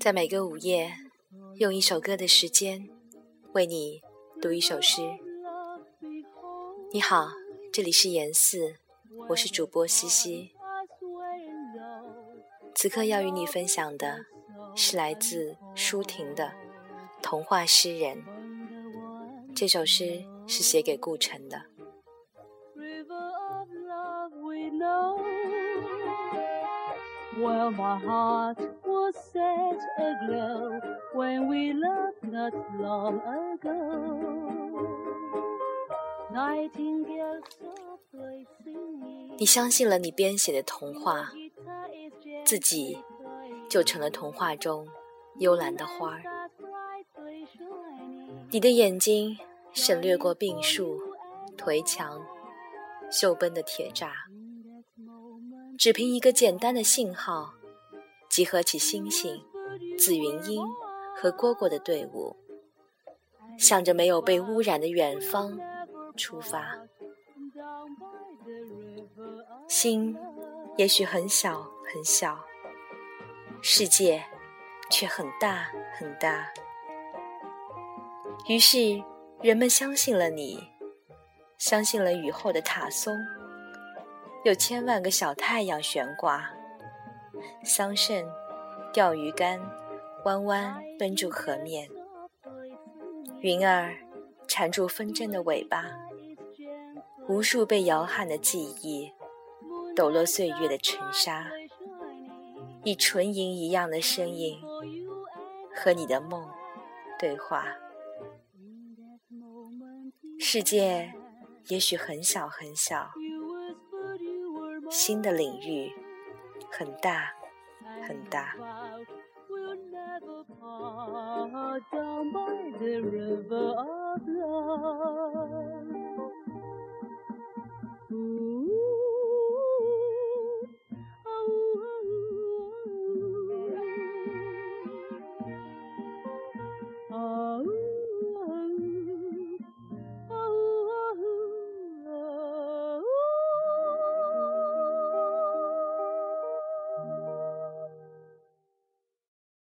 在每个午夜用一首歌的时间为你读一首诗。你好这里是岩寺我是主播西西。此刻要与你分享的是来自舒婷的童话诗人。这首诗是写给顾城的。Of love we loved not long ago. Nightingale softly singing. 你相信了你编写的童话，自己就成了童话中幽兰的花儿。你的眼睛省略过病树、颓墙、锈崩的铁栅。只凭一个简单的信号，集合起星星、紫云英和蝈蝈的队伍，向着没有被污染的远方出发。心也许很小很小，世界却很大很大。于是，人们相信了你，相信了雨后的塔松。有千万个小太阳悬挂，桑葚、钓鱼竿弯弯奔住河面，云儿缠住风筝的尾巴，无数被摇撼的记忆抖落岁月的尘沙，以纯银一样的声音和你的梦对话。世界也许很小很小。新的领域很大很大。